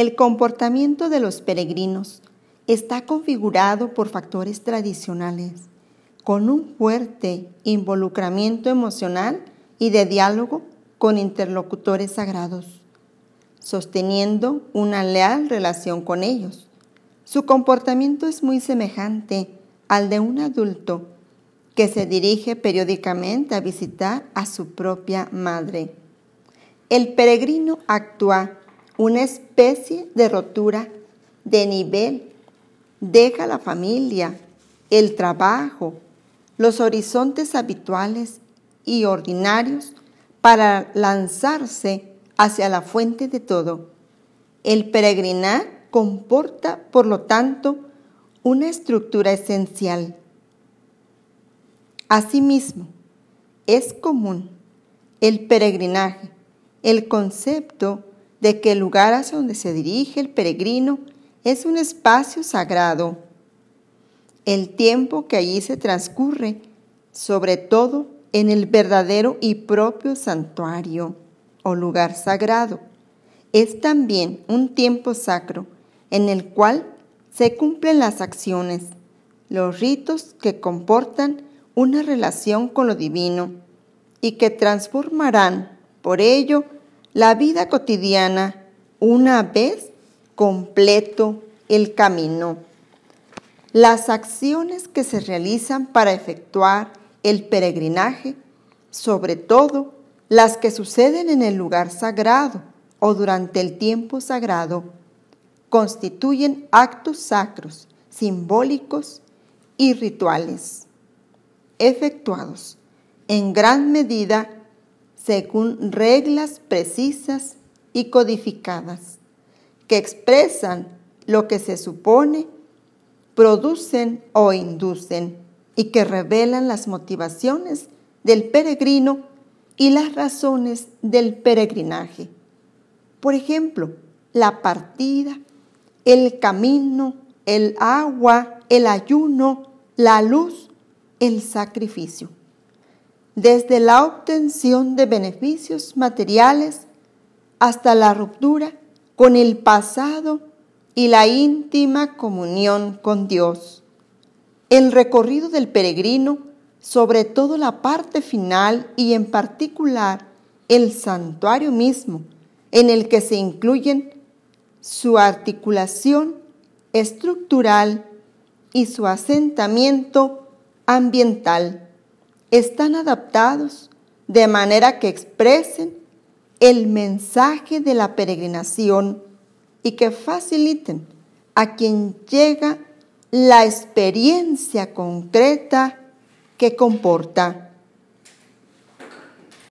El comportamiento de los peregrinos está configurado por factores tradicionales, con un fuerte involucramiento emocional y de diálogo con interlocutores sagrados, sosteniendo una leal relación con ellos. Su comportamiento es muy semejante al de un adulto que se dirige periódicamente a visitar a su propia madre. El peregrino actúa una especie de rotura de nivel. Deja la familia, el trabajo, los horizontes habituales y ordinarios para lanzarse hacia la fuente de todo. El peregrinar comporta, por lo tanto, una estructura esencial. Asimismo, es común el peregrinaje, el concepto de que el lugar hacia donde se dirige el peregrino es un espacio sagrado. El tiempo que allí se transcurre, sobre todo en el verdadero y propio santuario o lugar sagrado, es también un tiempo sacro en el cual se cumplen las acciones, los ritos que comportan una relación con lo divino y que transformarán, por ello, la vida cotidiana una vez completo el camino. Las acciones que se realizan para efectuar el peregrinaje, sobre todo las que suceden en el lugar sagrado o durante el tiempo sagrado, constituyen actos sacros, simbólicos y rituales, efectuados en gran medida según reglas precisas y codificadas, que expresan lo que se supone, producen o inducen y que revelan las motivaciones del peregrino y las razones del peregrinaje. Por ejemplo, la partida, el camino, el agua, el ayuno, la luz, el sacrificio. Desde la obtención de beneficios materiales hasta la ruptura con el pasado y la íntima comunión con Dios. El recorrido del peregrino, sobre todo la parte final y en particular el santuario mismo, en el que se incluyen su articulación estructural y su asentamiento ambiental están adaptados de manera que expresen el mensaje de la peregrinación y que faciliten a quien llega la experiencia concreta que comporta